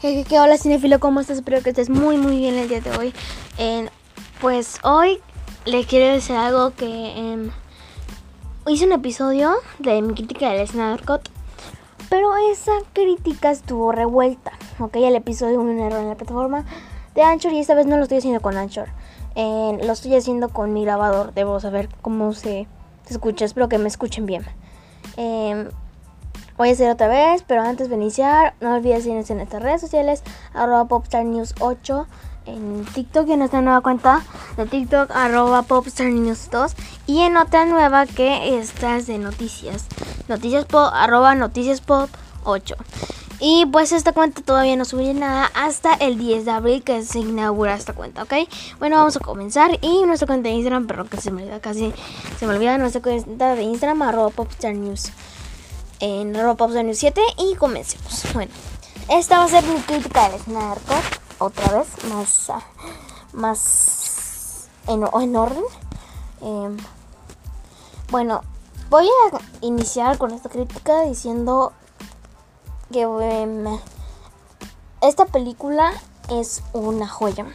¿Qué, qué, hola cinefilo, ¿cómo estás? Espero que estés muy muy bien el día de hoy. Pues hoy le quiero decir algo que eh, hice un episodio de mi crítica del Snyder Cut, pero esa crítica estuvo revuelta. Ok, el episodio hubo un error en la plataforma de Anchor y esta vez no lo estoy haciendo con Anchor. Lo estoy haciendo con mi grabador. Debo saber cómo se, se escucha. Espero que me escuchen bien. Voy a hacer otra vez, pero antes de iniciar, no olvides seguirnos en nuestras redes sociales, arroba popstarnews8, en TikTok en nuestra nueva cuenta de TikTok, arroba popstarnews2, y en otra nueva que estas de noticias, noticias pop, arroba noticiaspop8. Y pues esta cuenta todavía no subiré nada hasta el 10 de abril que se inaugura esta cuenta, ¿ok? Bueno, vamos a comenzar. Y nuestra cuenta de Instagram, pero que se me olvida casi, se me olvida nuestra cuenta de Instagram, arroba popstarnews en Roblox News 7 y comencemos. Bueno, esta va a ser mi crítica del Cut, otra vez, más, más en, en orden. Eh, bueno, voy a iniciar con esta crítica diciendo que um, esta película es una joya.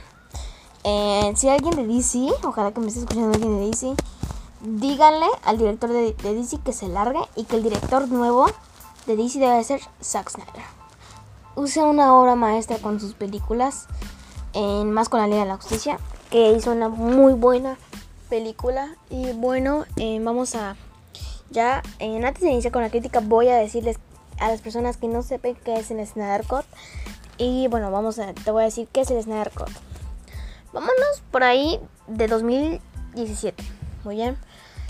Eh, si alguien de DC, ojalá que me esté escuchando alguien de DC, díganle al director de, de, que se largue y que el director nuevo de DC debe ser Zack Snyder. Usa una obra maestra con sus películas, en más con la Liga de la Justicia, que hizo una muy buena película. Y bueno, eh, vamos a ya, antes de iniciar con la crítica, voy a decirles a las personas que no sepan qué es el Snyder Cut. Y bueno, vamos a, te voy a decir qué es el Snyder Cut. Vámonos por ahí de 2017. Muy bien.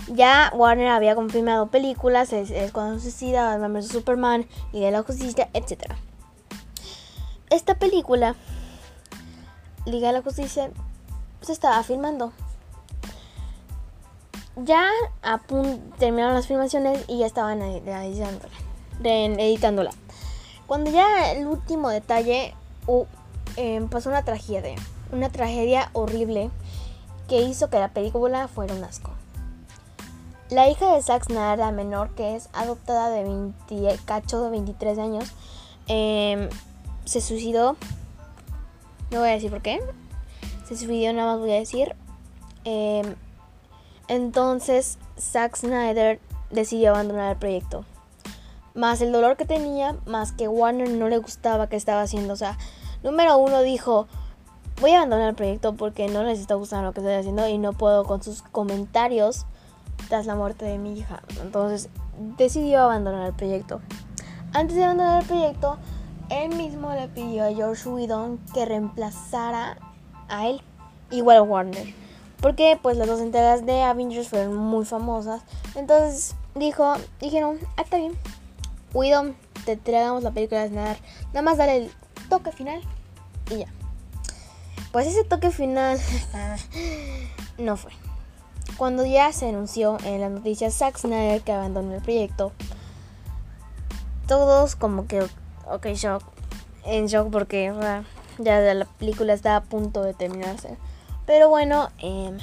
Ya Warner había confirmado películas, es, es cuando suicida, Batman vs Superman, y de la Justicia, etc. Esta película, Liga de la Justicia, se estaba filmando. Ya a terminaron las filmaciones y ya estaban editándola, editándola. Cuando ya el último detalle eh, pasó una tragedia, una tragedia horrible que hizo que la película fuera un asco. La hija de Zack Snyder, la menor, que es adoptada de 20, cacho de 23 años, eh, se suicidó. No voy a decir por qué. Se suicidó, nada más voy a decir. Eh, entonces, Zack Snyder decidió abandonar el proyecto. Más el dolor que tenía, más que Warner no le gustaba que estaba haciendo. O sea, número uno dijo, voy a abandonar el proyecto porque no les está gustando lo que estoy haciendo y no puedo con sus comentarios tras la muerte de mi hija. Entonces decidió abandonar el proyecto. Antes de abandonar el proyecto, él mismo le pidió a George Whedon que reemplazara a él, igual a Warner. Porque pues las dos entregas de Avengers fueron muy famosas. Entonces dijo, dijeron, ah, está bien. Whedon, te entregamos la película de Snyder. Nada más darle el toque final y ya. Pues ese toque final no fue. Cuando ya se anunció en las noticias Zack Snyder que abandonó el proyecto, todos como que, ok, shock, en shock porque ya la película está a punto de terminarse. Pero bueno, eh,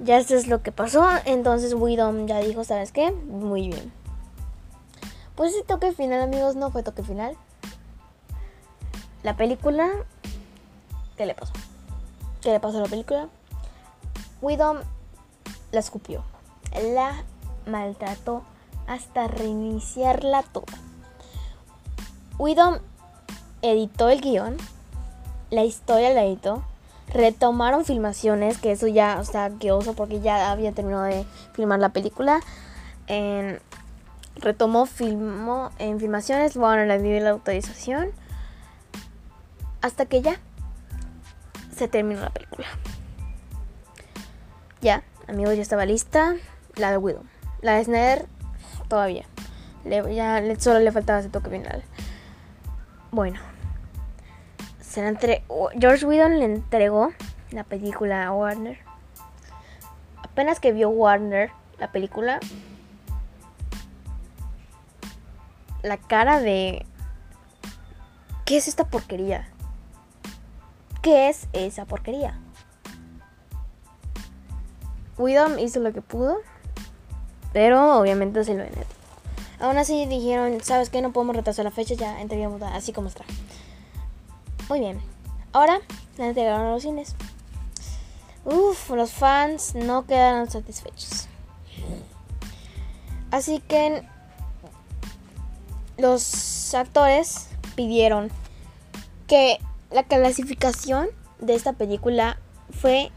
ya esto es lo que pasó. Entonces Widom ya dijo, ¿sabes qué? Muy bien. Pues ese toque final, amigos, no fue toque final. La película... ¿Qué le pasó? ¿Qué le pasó a la película? Widom la escupió. La maltrató hasta reiniciarla toda. Widom editó el guion, la historia la editó, retomaron filmaciones, que eso ya, o sea, que oso porque ya había terminado de filmar la película. Retomó, filmó en filmaciones, bueno, le dio la autorización. Hasta que ya se terminó la película. Ya, amigos, ya estaba lista. La de Widow. La de Snyder, todavía. Ya solo le faltaba ese toque final. Bueno. Se la. George Whedon le entregó la película a Warner. Apenas que vio Warner la película, la cara de... ¿Qué es esta porquería? ¿Qué es esa porquería? Widom hizo lo que pudo, pero obviamente se lo vendió. Aún así dijeron, ¿sabes qué? No podemos retrasar la fecha, ya entregamos así como está. Muy bien. Ahora la entregaron a los cines. Uf, los fans no quedaron satisfechos. Así que los actores pidieron que la clasificación de esta película fue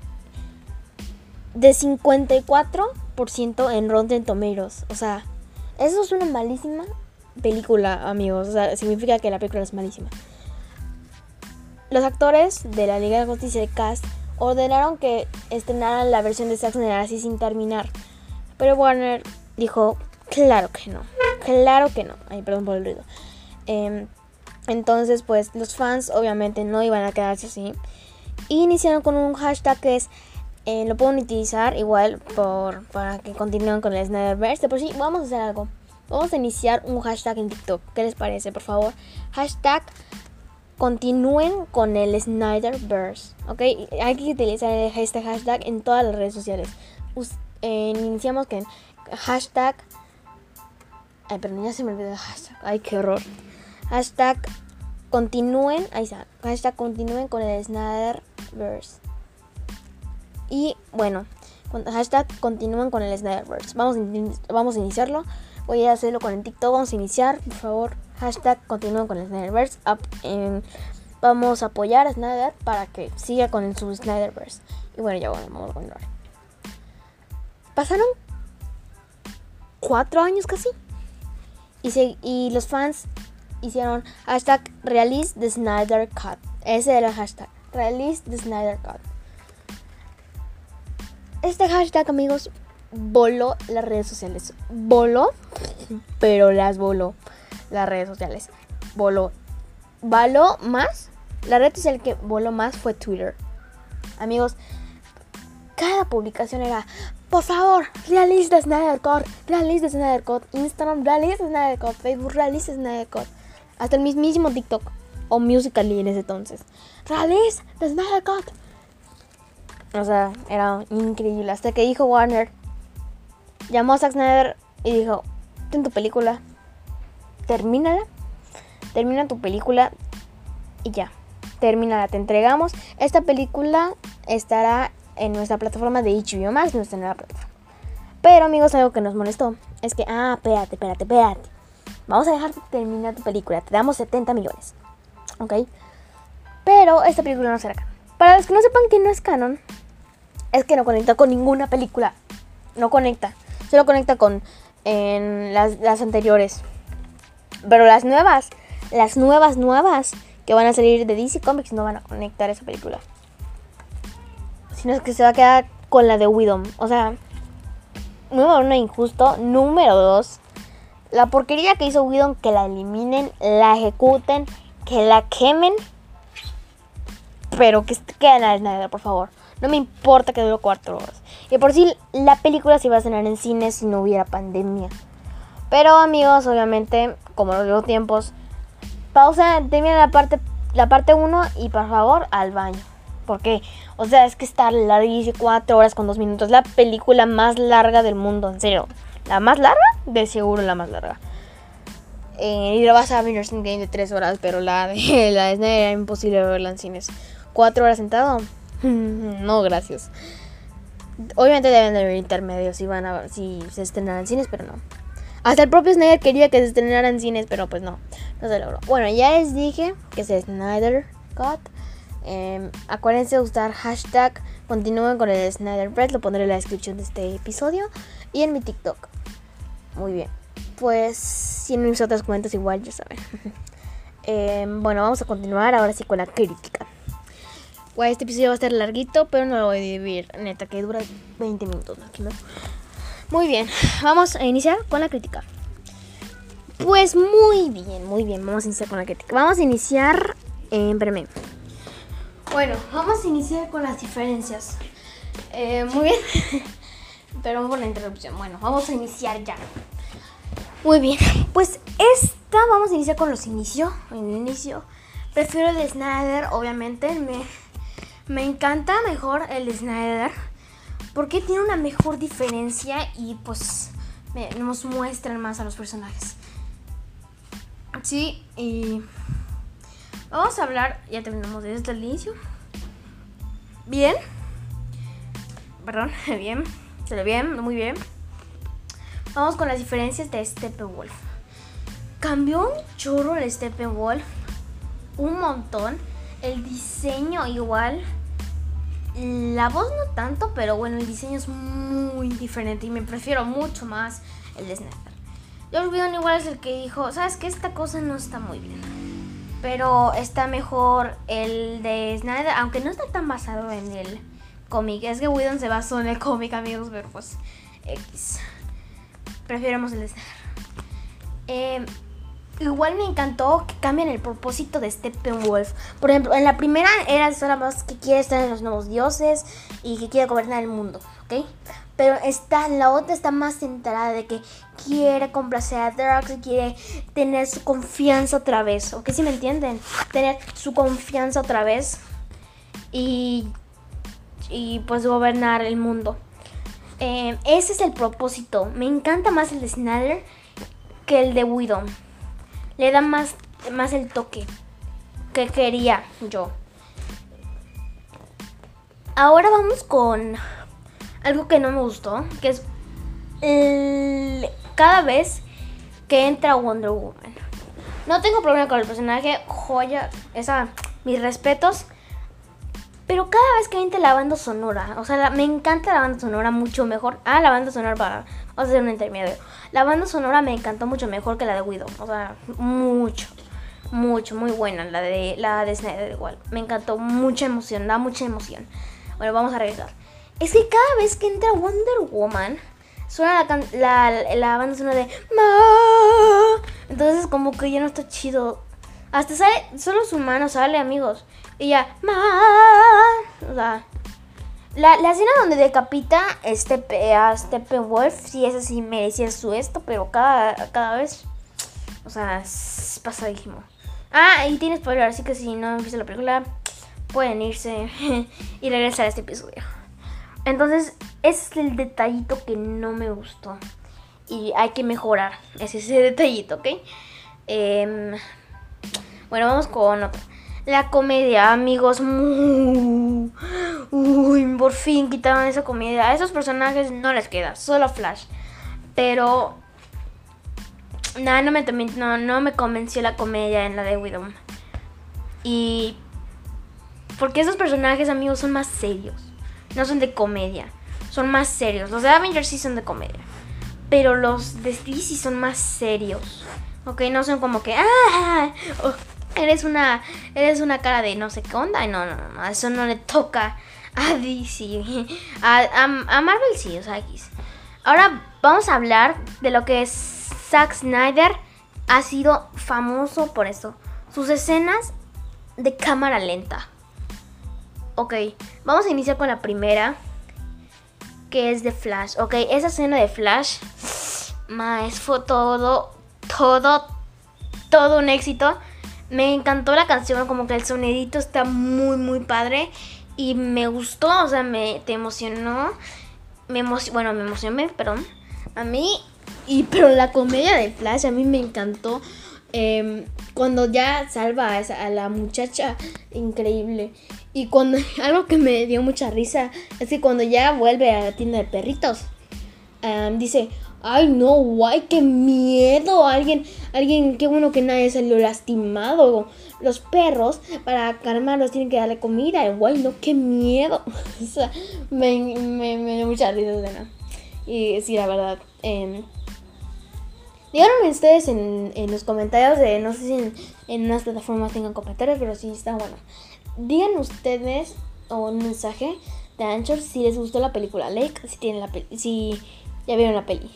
de 54% en Rotten Tomatoes. O sea, eso es una malísima película, amigos. O sea, significa que la película es malísima. Los actores de la Liga de Justicia de Cast ordenaron que estrenaran la versión de Zack Snyder así sin terminar. Pero Warner dijo, claro que no. Claro que no. Ay, perdón por el ruido. Em, entonces, pues los fans obviamente no iban a quedarse así. Iniciaron con un hashtag que es eh, lo pueden utilizar igual por, para que continúen con el Snyderverse. Por sí, vamos a hacer algo. Vamos a iniciar un hashtag en TikTok. ¿Qué les parece, por favor? Hashtag continúen con el Snyderverse. ¿Ok? Hay que utilizar este hashtag en todas las redes sociales. iniciamos con hashtag. Ay, pero ya se me olvidó el hashtag. Ay, qué horror. Hashtag continúen. Ahí está. Hashtag continúen con el Snyderverse. Y bueno, hashtag continúen con el Snyderverse. Vamos, vamos a iniciarlo. Voy a hacerlo con el TikTok. Vamos a iniciar, por favor. Hashtag continúen con el Snyderverse. vamos a apoyar a Snyder para que siga con su Snyderverse. Y bueno, ya vamos a continuar. Pasaron cuatro años casi. Y, y los fans hicieron hashtag release the Snyder Cut. Ese era el hashtag. Release the Snyder Cut. Este hashtag, amigos, voló las redes sociales. Voló, pero las voló las redes sociales. Voló. Voló más. La red social que voló más fue Twitter. Amigos, cada publicación era, por favor, realiza Snyder Code, realiza Snyder Code, Instagram, realiza Snyder Code, Facebook, realiza Snyder Code. Hasta el mismísimo TikTok o Musical.ly en ese entonces. Realiza Snyder Code. O sea, era increíble. Hasta que dijo Warner, llamó a Zack Snyder y dijo, ten tu película, termínala, termina tu película y ya, termínala, te entregamos. Esta película estará en nuestra plataforma de HBO Max, nuestra nueva plataforma. Pero amigos, algo que nos molestó es que, ah, espérate, espérate, espérate. Vamos a dejarte terminar tu película, te damos 70 millones. ¿Ok? Pero esta película no será canon. Para los que no sepan que no es canon, es que no conecta con ninguna película. No conecta. Solo conecta con las, anteriores. Pero las nuevas, las nuevas, nuevas que van a salir de DC Comics no van a conectar esa película. Sino es que se va a quedar con la de Widom. O sea, número uno, injusto. Número dos, la porquería que hizo Widom, que la eliminen, la ejecuten, que la quemen. Pero que queden a Snyder, por favor. No me importa que dure cuatro horas. Y por si la película se iba a cenar en cine si no hubiera pandemia. Pero amigos, obviamente, como los digo tiempos, pausa, termina la parte la parte 1 y por favor al baño. Porque, o sea, es que está larguísima, cuatro horas con dos minutos. La película más larga del mundo, en serio. ¿La más larga? De seguro la más larga. Eh, y la vas a ver en Game de tres horas, pero la de la de era imposible verla en cines. Cuatro horas sentado, no, gracias. Obviamente deben de haber intermedios si van a si se estrenaran cines, pero no. Hasta el propio Snyder quería que se estrenaran cines, pero pues no, no se logró. Bueno, ya les dije que es Snyder Cut. Em, acuérdense de usar hashtag continúen con el Snyder Bread, lo pondré en la descripción de este episodio y en mi TikTok. Muy bien, pues si en mis otras cuentas igual, ya saben. Em, bueno, vamos a continuar ahora sí con la crítica este episodio va a estar larguito, pero no lo voy a dividir. Neta, que dura 20 minutos. Muy bien, vamos a iniciar con la crítica. Pues muy bien, muy bien. Vamos a iniciar con la crítica. Vamos a iniciar en breve. Bueno, vamos a iniciar con las diferencias. Eh, muy bien. Pero por la interrupción. Bueno, vamos a iniciar ya. Muy bien. Pues esta vamos a iniciar con los inicios. Inicio. Prefiero el Snyder, obviamente. Me me encanta mejor el Snyder porque tiene una mejor diferencia y pues nos muestran más a los personajes. Sí, y Vamos a hablar, ya terminamos desde el inicio. Bien. Perdón, bien. Se ve bien, muy bien. Vamos con las diferencias de Steppenwolf. Cambió un churro el Steppenwolf. Un montón. El diseño igual. La voz no tanto, pero bueno, el diseño es muy diferente y me prefiero mucho más el de Snyder. George Whedon igual es el que dijo, sabes que esta cosa no está muy bien. Pero está mejor el de Snyder, aunque no está tan basado en el cómic. Es que Whedon se basó en el cómic, amigos, pero pues X. Prefiéramos el. Eh, igual me encantó que cambien el propósito de Steppenwolf. Por ejemplo, en la primera era solo más que quiere estar en los nuevos dioses y que quiere gobernar el mundo, ¿ok? Pero está, la otra está más centrada de que quiere complacer a Drax, quiere tener su confianza otra vez, ¿ok? Si me entienden? Tener su confianza otra vez y, y pues gobernar el mundo. Eh, ese es el propósito. Me encanta más el de Snyder que el de Widow le da más, más el toque que quería yo. Ahora vamos con algo que no me gustó, que es cada vez que entra Wonder Woman. No tengo problema con el personaje, joya, esa, mis respetos. Pero cada vez que entra la banda sonora, o sea, me encanta la banda sonora mucho mejor. Ah, la banda sonora para, vamos a hacer un intermedio. La banda sonora me encantó mucho mejor que la de Widow, o sea, mucho, mucho, muy buena la de la de Snyder igual. Me encantó, mucha emoción, da mucha emoción. Bueno, vamos a regresar. Es que cada vez que entra Wonder Woman, suena la, la, banda sonora de Ma. Entonces como que ya no está chido. Hasta sale, solo su mano amigos. Y ya. O sea, la, la escena donde decapita este a Steppenwolf, sí, esa sí merecía su esto, pero cada, cada vez, o sea, es pasadísimo. Ah, y tiene spoiler, así que si no visto la película, pueden irse y regresar a este episodio. Entonces, ese es el detallito que no me gustó. Y hay que mejorar. Es ese detallito, ¿ok? Em, bueno, vamos con otro. La comedia, amigos. Uy, por fin quitaron esa comedia. A esos personajes no les queda, solo Flash. Pero. Nada, no me, no, no me convenció la comedia en la de Widow. Y. Porque esos personajes, amigos, son más serios. No son de comedia. Son más serios. Los de Avengers sí son de comedia. Pero los de DC son más serios. Ok, no son como que. ¡Ah! Eres una, eres una cara de no sé qué onda. No, no, no, eso no le toca a DC. A, Marvel sí, o sea, X. Ahora vamos a hablar de lo que es Zack Snyder ha sido famoso por esto. Sus escenas de cámara lenta. Ok, vamos a iniciar con la primera. Que es de Flash. Ok, esa escena de Flash. Más fue todo, todo, todo un éxito. Me encantó la canción, como que el sonidito está muy, muy padre. Y me gustó, o sea, me te emocionó. Me bueno, me emocioné, perdón. A mí, y pero la comedia de Flash a mí me encantó. Em, cuando ya salva a, a, la muchacha, increíble. Y cuando algo que me dio mucha risa es que cuando ya vuelve a la tienda de perritos, dice, Ay, no, guay, qué miedo. Alguien, alguien, qué bueno que nadie salió lastimado. Los perros, para calmarlos, tienen que darle comida. Guay, no, qué miedo. o sea, me, me, me, dio mucha risa. Y sí, la verdad. Eh, díganme ustedes en, en, los comentarios no sé si en, en unas plataformas tengan comentarios, pero sí está bueno. Digan ustedes o un mensaje de Anchor si les gustó la película Lake, si tienen la si ya vieron la peli.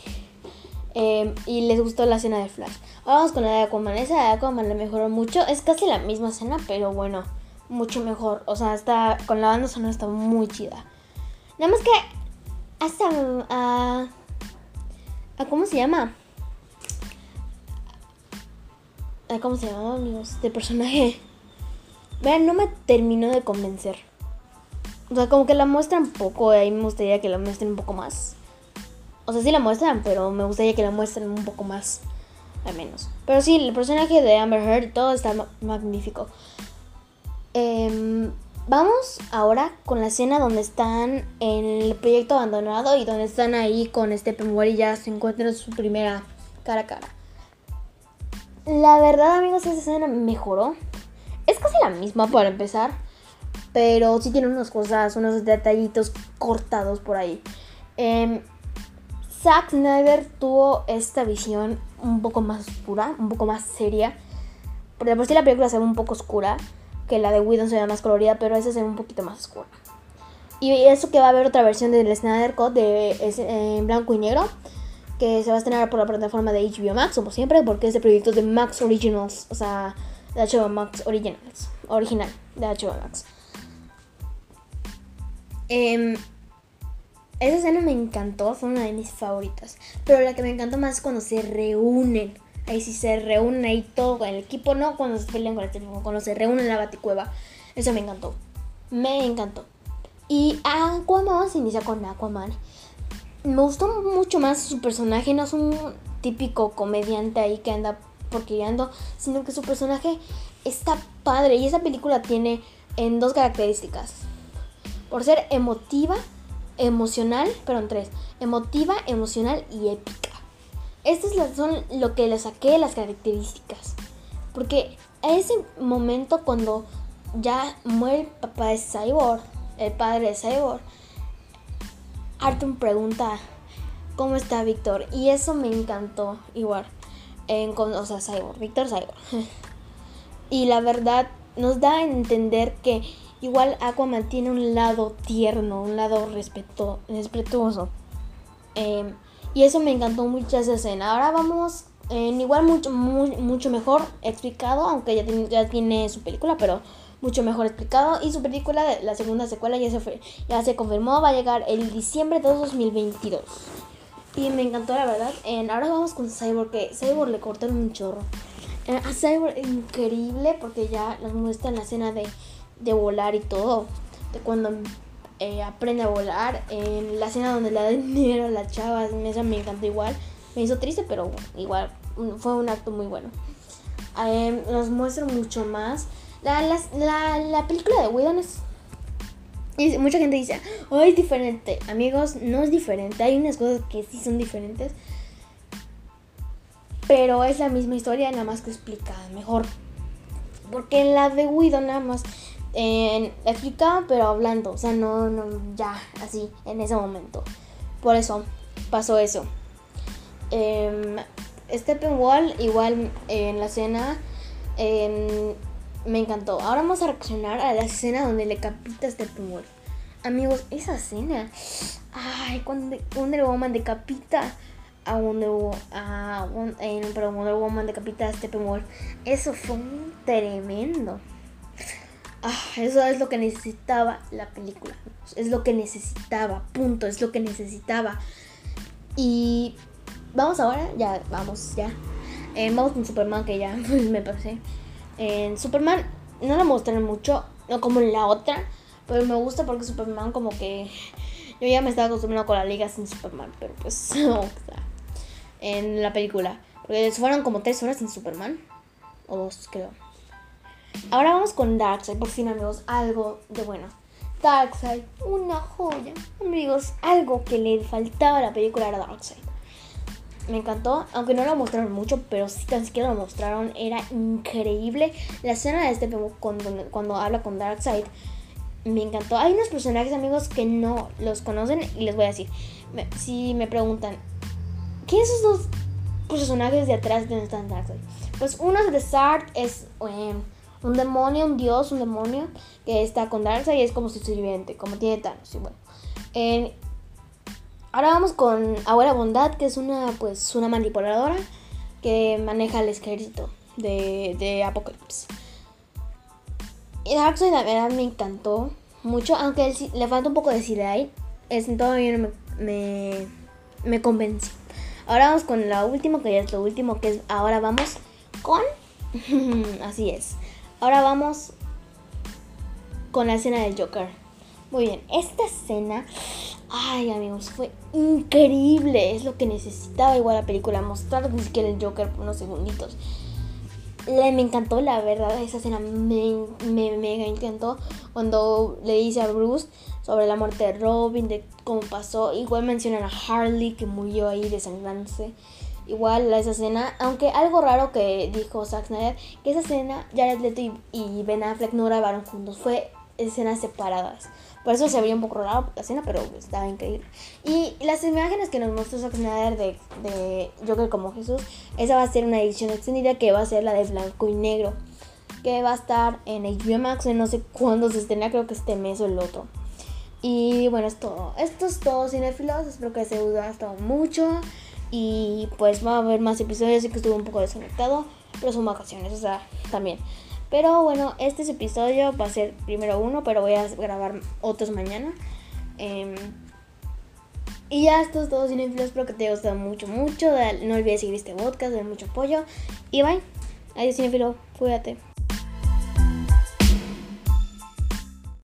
Em, y les gustó la escena de Flash. vamos con la de Aquaman. Esa de Aquaman le mejoró mucho. Es casi la misma escena, pero bueno, mucho mejor. O sea, está con la banda sonora está muy chida. Nada más que hasta a, a ¿cómo se llama? A, ¿Cómo se llama, amigos? De personaje. Vean, no me terminó de convencer. O sea, como que la muestran poco. Ahí me gustaría que la muestren un poco más. O sea, sí la muestran, pero me gustaría que la muestren un poco más. Al menos. Pero sí, el personaje de Amber Heard, todo está magnífico. Em, vamos ahora con la escena donde están en el proyecto abandonado y donde están ahí con Steppenwolf y ya se encuentran su primera cara a cara. La verdad, amigos, esa escena mejoró. Es casi la misma para empezar. Pero sí tiene unas cosas, unos detallitos cortados por ahí. Eh, Zack Snyder tuvo esta visión un poco más oscura, un poco más seria. Porque por sí la película se ve un poco oscura, que la de Whedon se ve más colorida, pero esa se ve un poquito más oscura. Y eso que va a haber otra versión del Snyder Cut de, en blanco y negro, que se va a estrenar por la plataforma de HBO Max, como siempre, porque es de proyectos de Max Originals, o sea, de HBO Max Originals, original, de HBO Max. Eh, esa escena me encantó, fue una de mis favoritas. Pero la que me encantó más es cuando se reúnen. Ahí sí se reúnen ahí todo con el equipo, no cuando se pelean con el teléfono, cuando se reúnen en la baticueva. Eso me encantó. Me encantó. Y Aquaman se inicia con Aquaman. Me gustó mucho más su personaje, no es un típico comediante ahí que anda porqueando, sino que su personaje está padre. Y esa película tiene en dos características. Por ser emotiva emocional, perdón, tres, emotiva, emocional y épica. Estas son lo que le saqué las características. Porque a ese momento cuando ya muere el papá de Cyborg, el padre de Cyborg, Arthur pregunta cómo está Víctor. Y eso me encantó igual. En, o sea, Cyborg, Víctor Cyborg. y la verdad nos da a entender que Igual Aquaman tiene un lado tierno, un lado respetuoso. Em, y eso me encantó mucho esa escena. Ahora vamos en igual mucho, mucho mejor explicado, aunque ya tiene, ya tiene su película, pero mucho mejor explicado. Y su película, la segunda secuela, ya se, fue, ya se confirmó, va a llegar el diciembre de 2022. Y me encantó, la verdad. ahora vamos con Cyborg, que Cyborg le cortaron un chorro. Eh, a Cyborg increíble, porque ya nos muestra en la escena de de volar y todo. De cuando eh, aprende a volar. En la escena donde le da dinero a la chava, esa me encantó igual. Me hizo triste, pero igual fue un acto muy bueno. Nos muestra mucho más. La, la, la, película de Whedon es... Mucha gente dice, oh, es diferente. Amigos, no es diferente. Hay unas cosas que sí son diferentes. Pero es la misma historia, nada más que explicada mejor. Porque en la de Whedon nada más en explicaba, pero hablando, o sea, no, no, ya, así, en ese momento. Por eso pasó eso. Eh, Steppenwall, igual en la escena, em, me encantó. Ahora vamos a reaccionar a la escena donde le capita a Steppenwolf. Amigos, esa escena, ay, cuando Wonder Woman decapita a Wonder, a, eh, Wonder Woman decapita a Steppenwolf, eso fue tremendo. Ah, eso es lo que necesitaba la película. Es lo que necesitaba, punto, es lo que necesitaba. Y vamos ahora, ya, vamos, ya. Eh, vamos con Superman, que ya me pasé. En Superman no la mostraron mucho, no como en la otra, pero me gusta porque Superman como que... Yo ya me estaba acostumbrando con la liga sin Superman, pero pues en la película. Porque fueron como tres horas sin Superman, o dos creo. Ahora vamos con Darkseid, por fin amigos, algo de bueno. Darkseid, una joya. Amigos, algo que le faltaba a la película era Darkseid. Me encantó, aunque no lo mostraron mucho, pero si tan siquiera lo mostraron, era increíble. La escena de este cuando, cuando habla con Darkseid me encantó. Hay unos personajes, amigos, que no los conocen y les voy a decir. si me preguntan, ¿qué es esos dos personajes de atrás de donde están Darkseid? Pues uno de Sark es... Em, un demonio, un dios, un demonio que está con Darkseid y es como su sirviente, como tiene Thanos. Y bueno. ahora vamos con Abuela Bondad, que es una, pues, una manipuladora que maneja el ejército de, de Apocalypse. Y Darkseid la verdad me encantó mucho, aunque le falta un poco de CDI, es, todavía no me, me, me convenció. Ahora vamos con la última, que ya es lo último, que es ahora vamos con... Así es. Ahora vamos con la escena del Joker. Muy bien, esta escena, ay amigos, fue increíble. Es lo que necesitaba igual la película, mostrar ni siquiera el Joker por unos segunditos. le, me encantó, la verdad, esa escena me, me mega encantó cuando le dice a Bruce sobre la muerte de Robin, de cómo pasó. Igual mencionan a Harley que murió ahí desangrándose. Igual esa escena, aunque algo raro que dijo Zack Snyder, que esa escena Jared Leto y, y Ben Affleck no grabaron juntos, fue escenas separadas. Por eso se veía un poco raro la escena, pero estaba increíble. Y las imágenes que nos mostró Zack Snyder de, de Joker como Jesús, esa va a ser una edición extendida que va a ser la de blanco y negro. Que va a estar en HBO Max, no sé cuándo se estrena, creo que este mes o el otro. Y bueno, es todo. Esto es todo, cinefilos. Espero que se haya gustado mucho. Y pues va a haber más episodios. Sé que estuve un poco desconectado, pero son vacaciones, o sea, también. Pero bueno, este es episodio va a ser primero uno, pero voy a grabar otros mañana. Em, y ya esto es todo, cinefilos. Espero que te haya gustado mucho, mucho. No olvides seguir este podcast, de mucho apoyo. Y bye. Adiós, cinefilo. Cuídate.